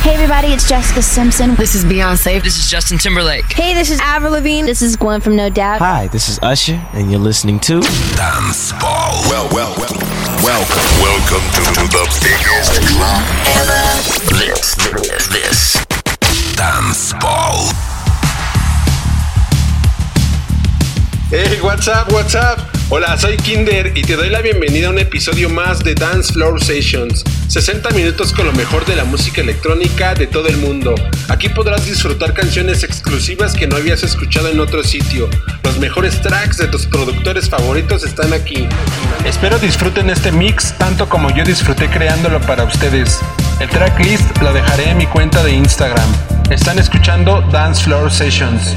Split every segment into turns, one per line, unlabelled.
Hey everybody, it's Jessica Simpson.
This is Beyonce.
This is Justin Timberlake.
Hey, this is Avril Lavigne.
This is Gwen from No Doubt.
Hi, this is Usher, and you're listening to
Dance Ball. Well, well, well, welcome, welcome to, to the biggest club ever. This, this, this, Dance Ball.
Hey, what's up, what's up? Hola, soy Kinder y te doy la bienvenida a un episodio más de Dance Floor Sessions. 60 minutos con lo mejor de la música electrónica de todo el mundo. Aquí podrás disfrutar canciones exclusivas que no habías escuchado en otro sitio. Los mejores tracks de tus productores favoritos están aquí. Espero disfruten este mix tanto como yo disfruté creándolo para ustedes. El tracklist lo dejaré en mi cuenta de Instagram. Están escuchando Dance Floor Sessions.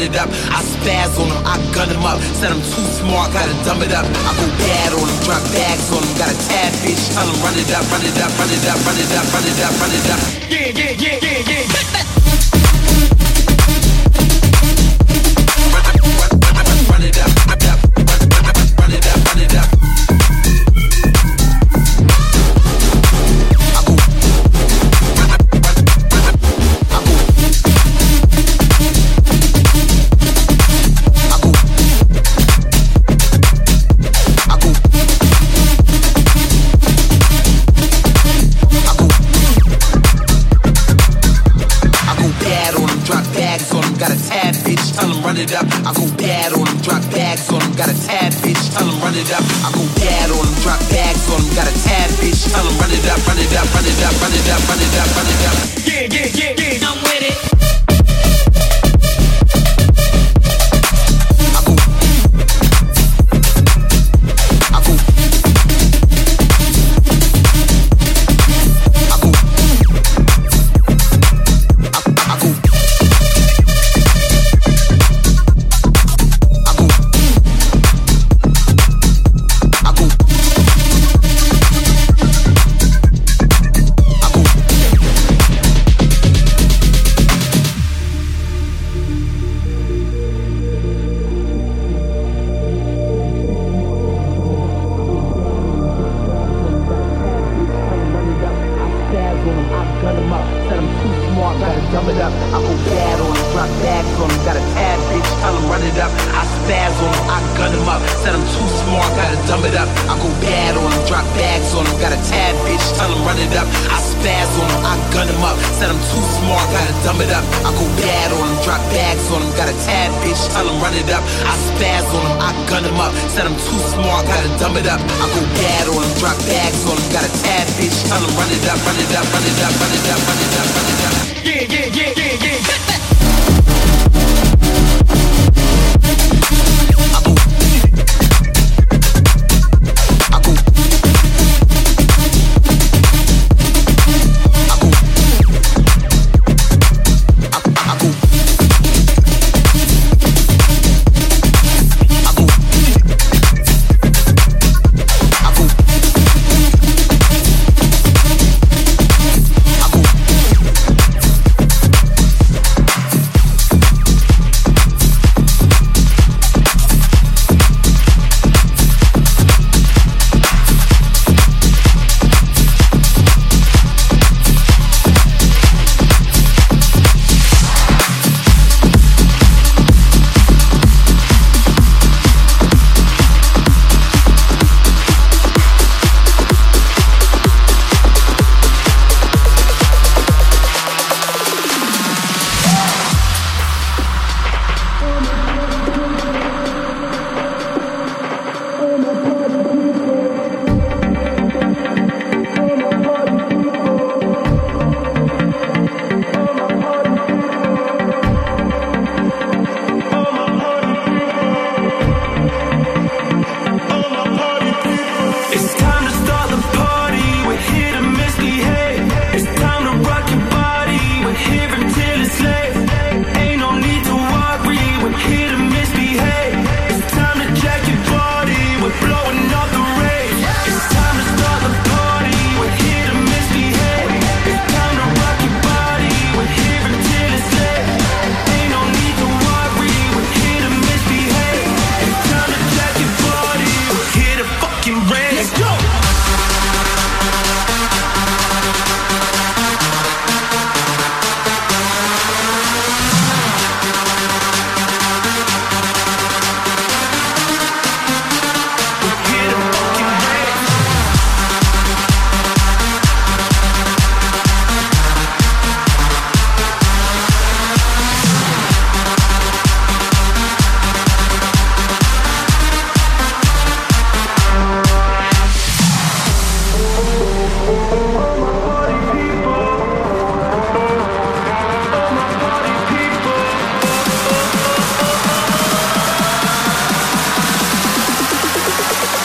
run it up. I spaz on them, I
gun them up. Said I'm too smart, gotta dumb it up. I go bad on them, drop bags on them got a tab bitch. Tell him run it up, run it up, run it up, run it up, run it up, run it up.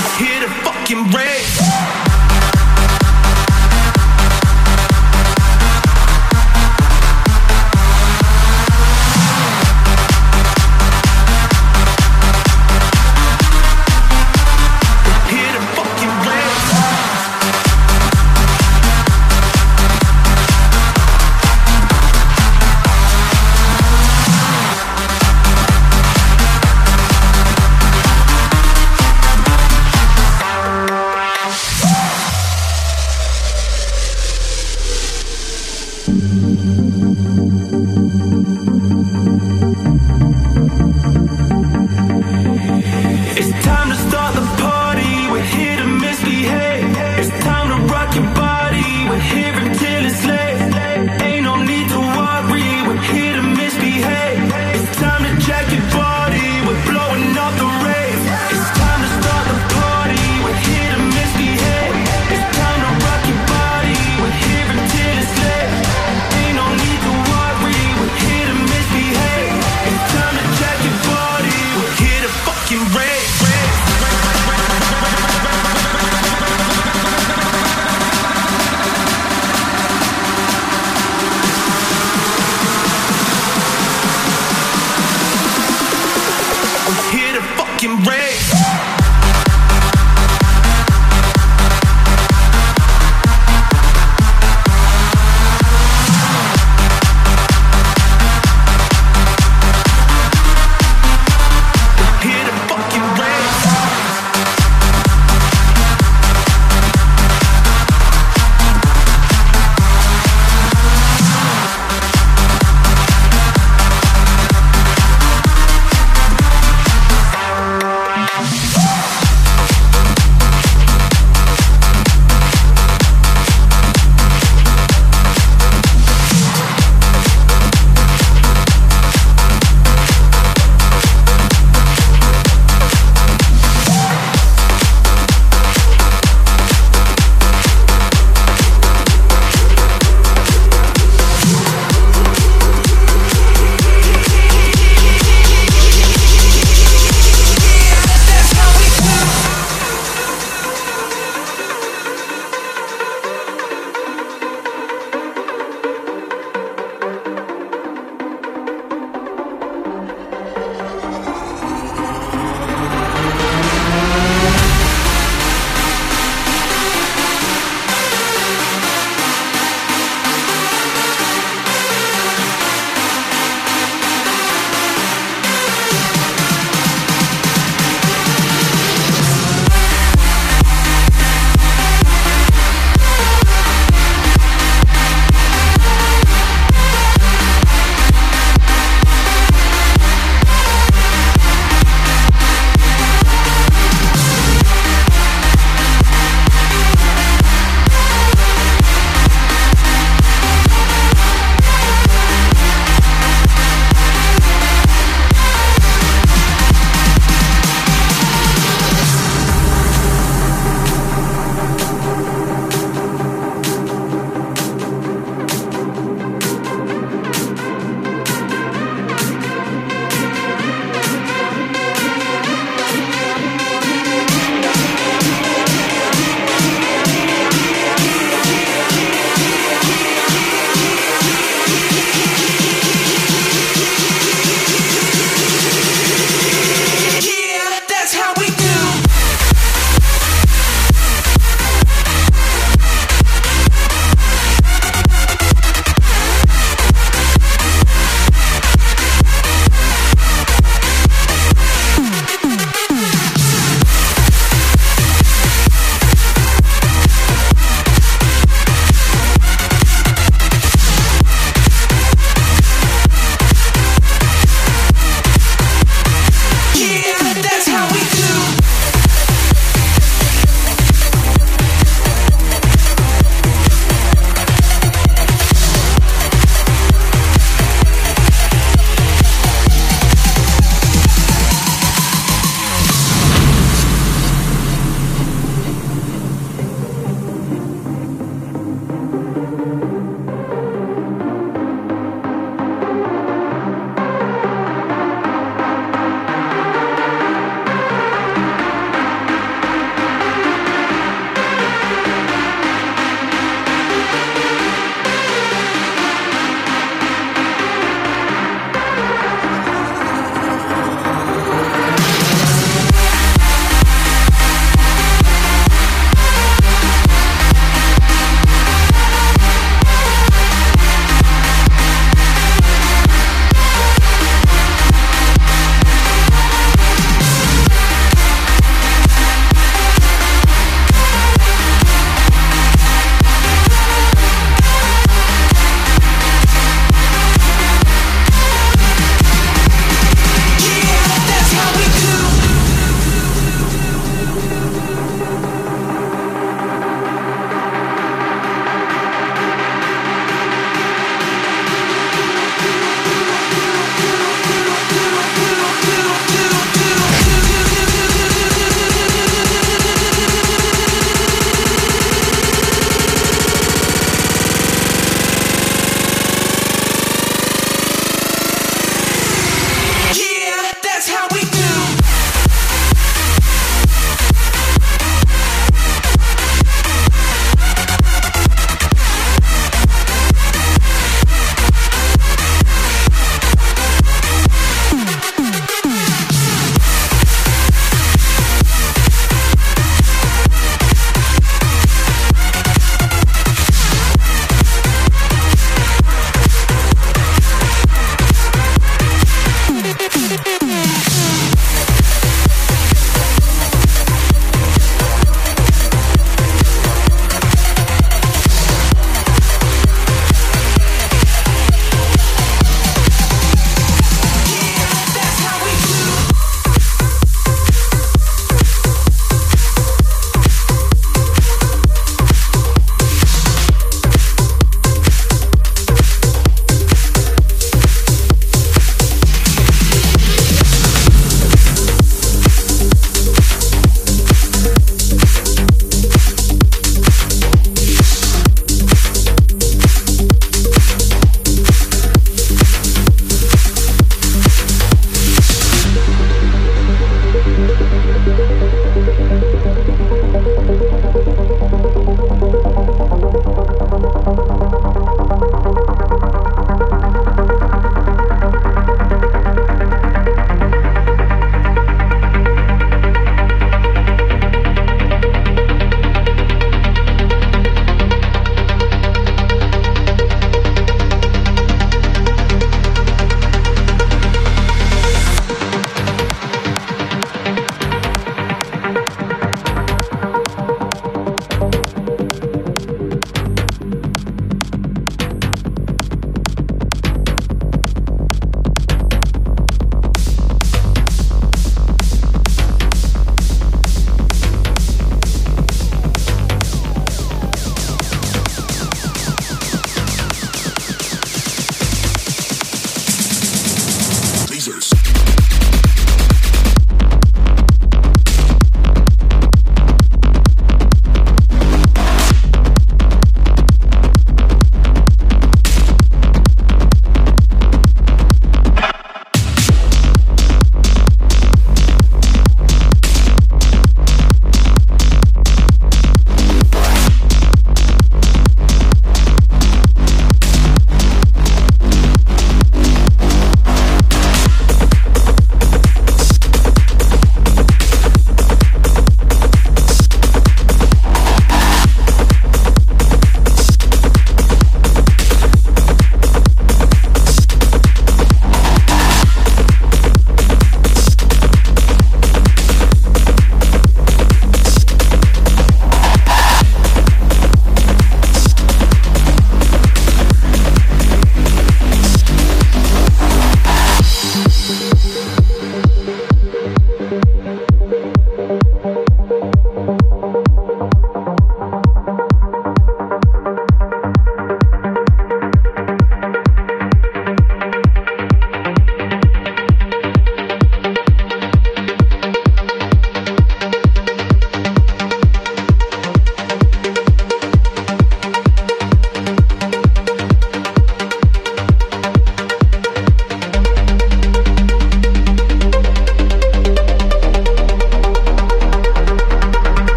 I'm here to fucking break.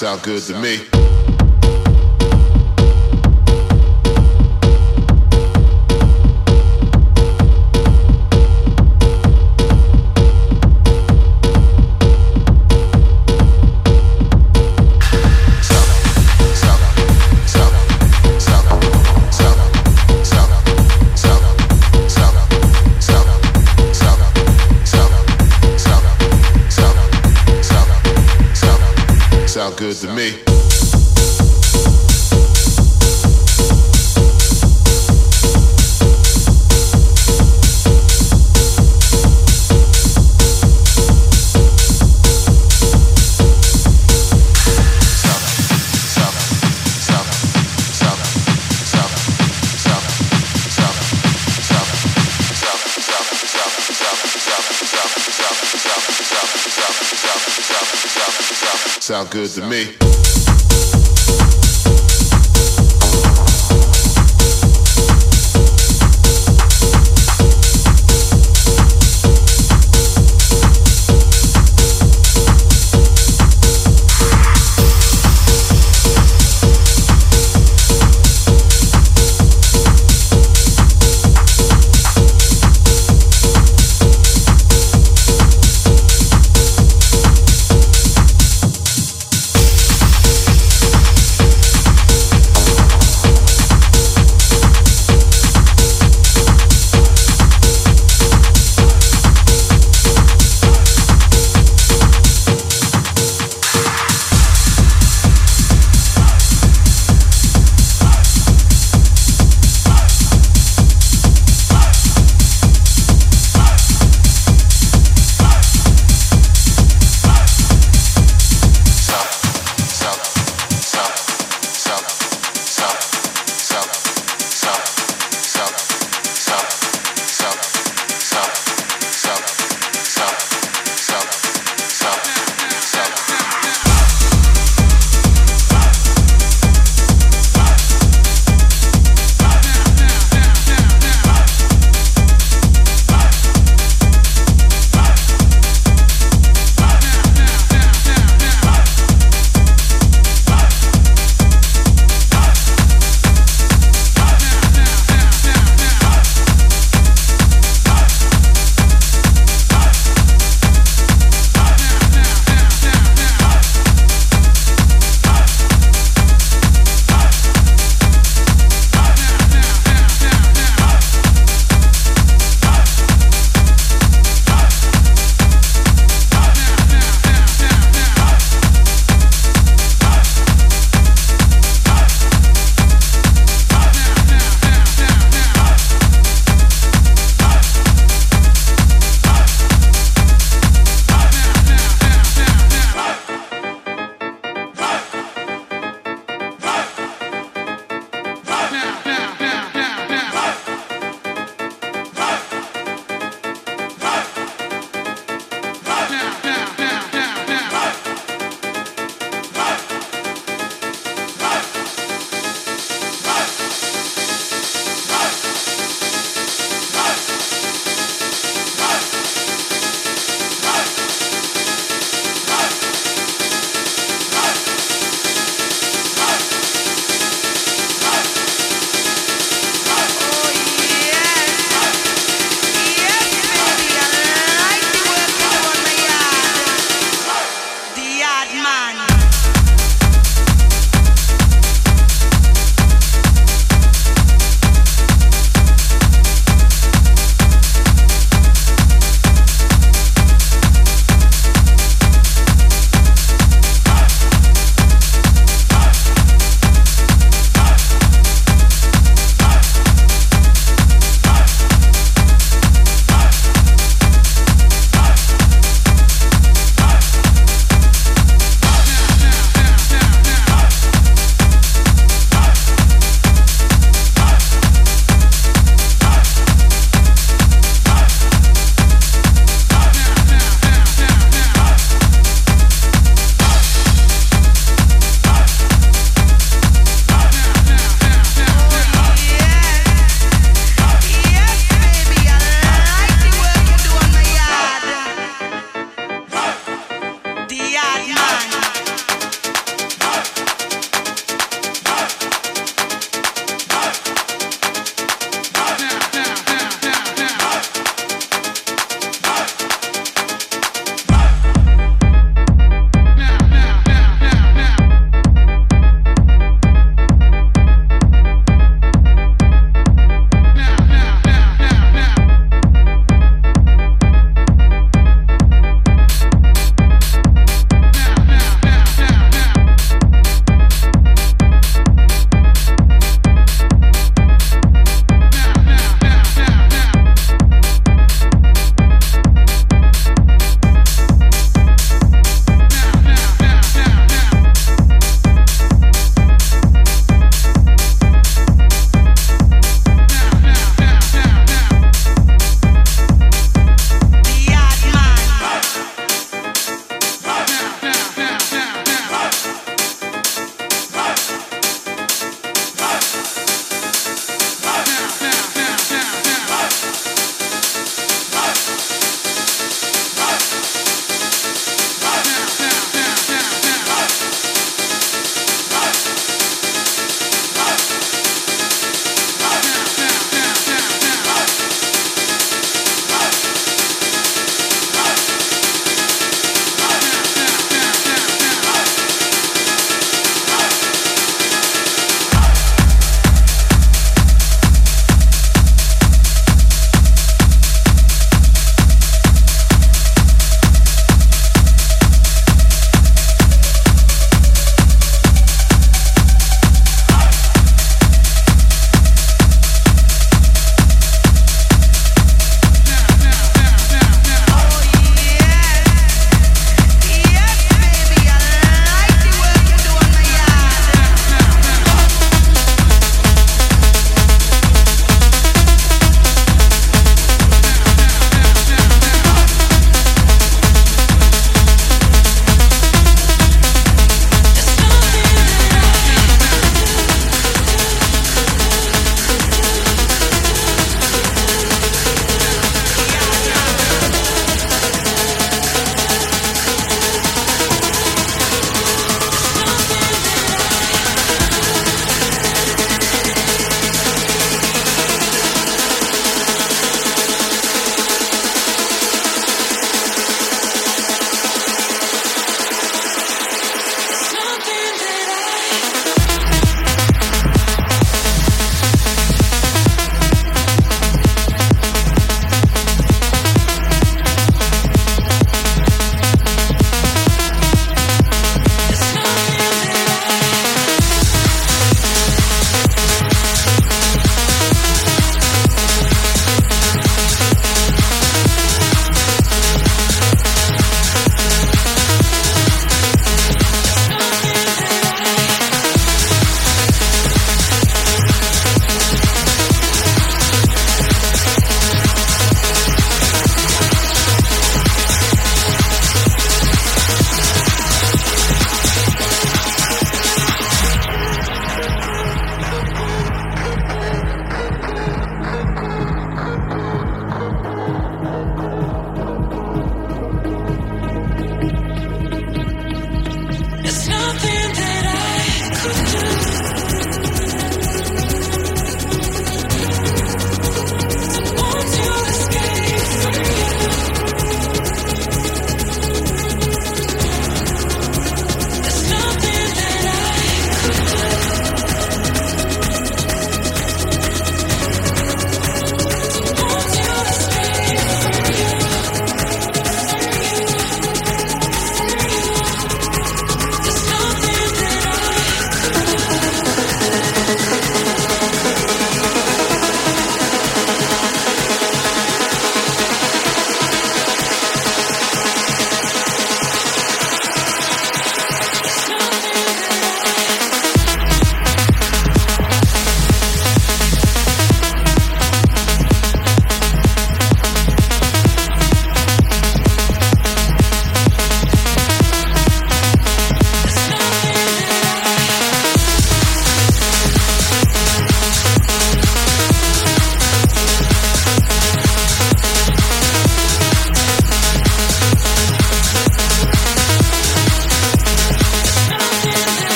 Sound good to me. To me. Good to me.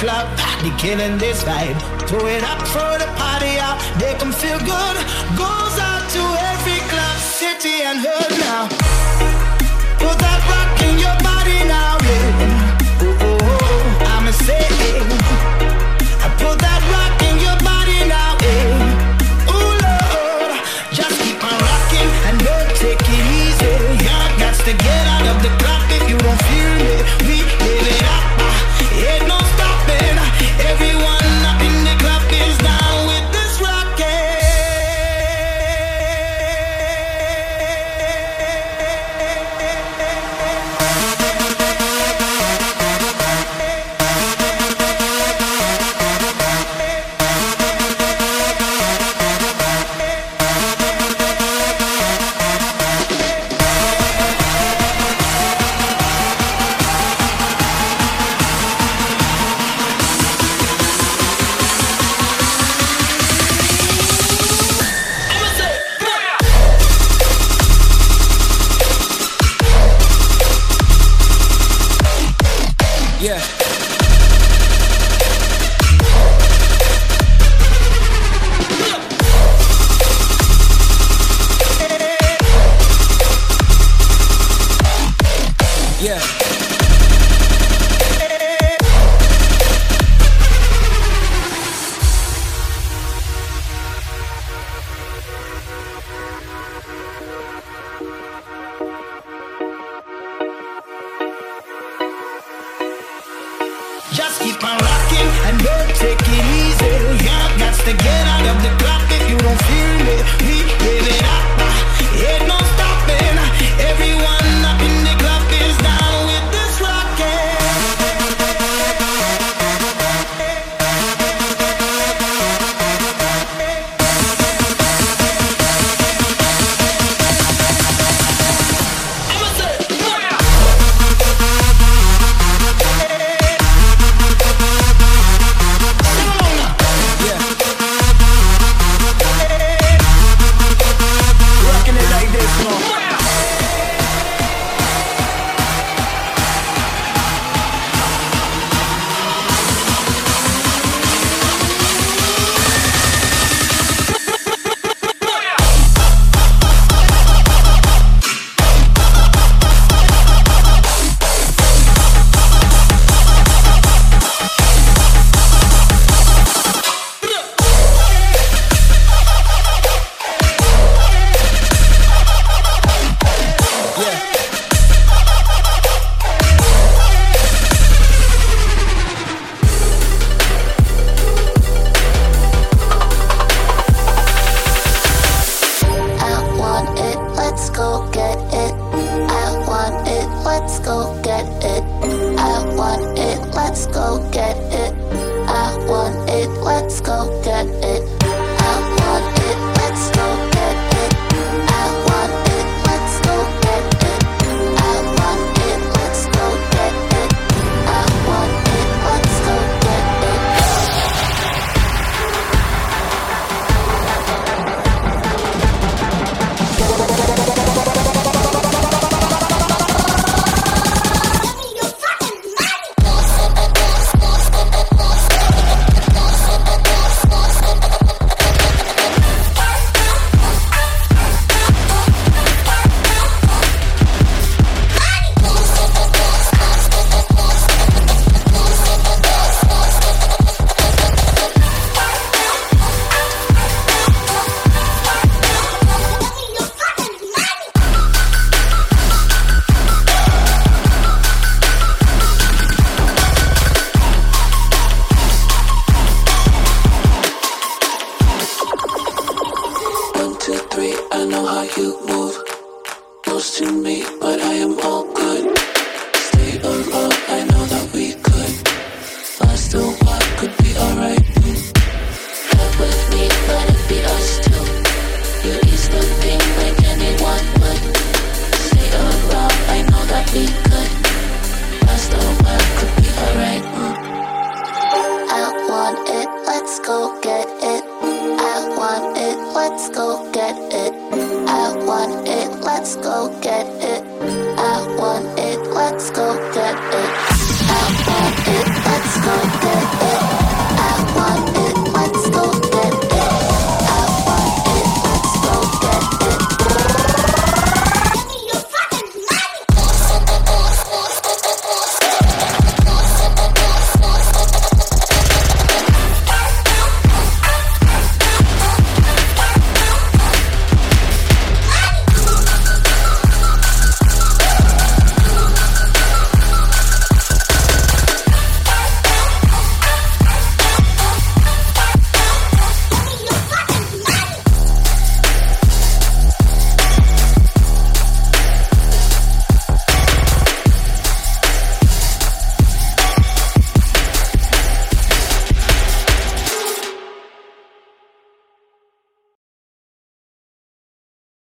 club, party, killing this vibe. Throw it up for the party out, they can feel good. Goes out to every club, city and hood now. to get out of the club.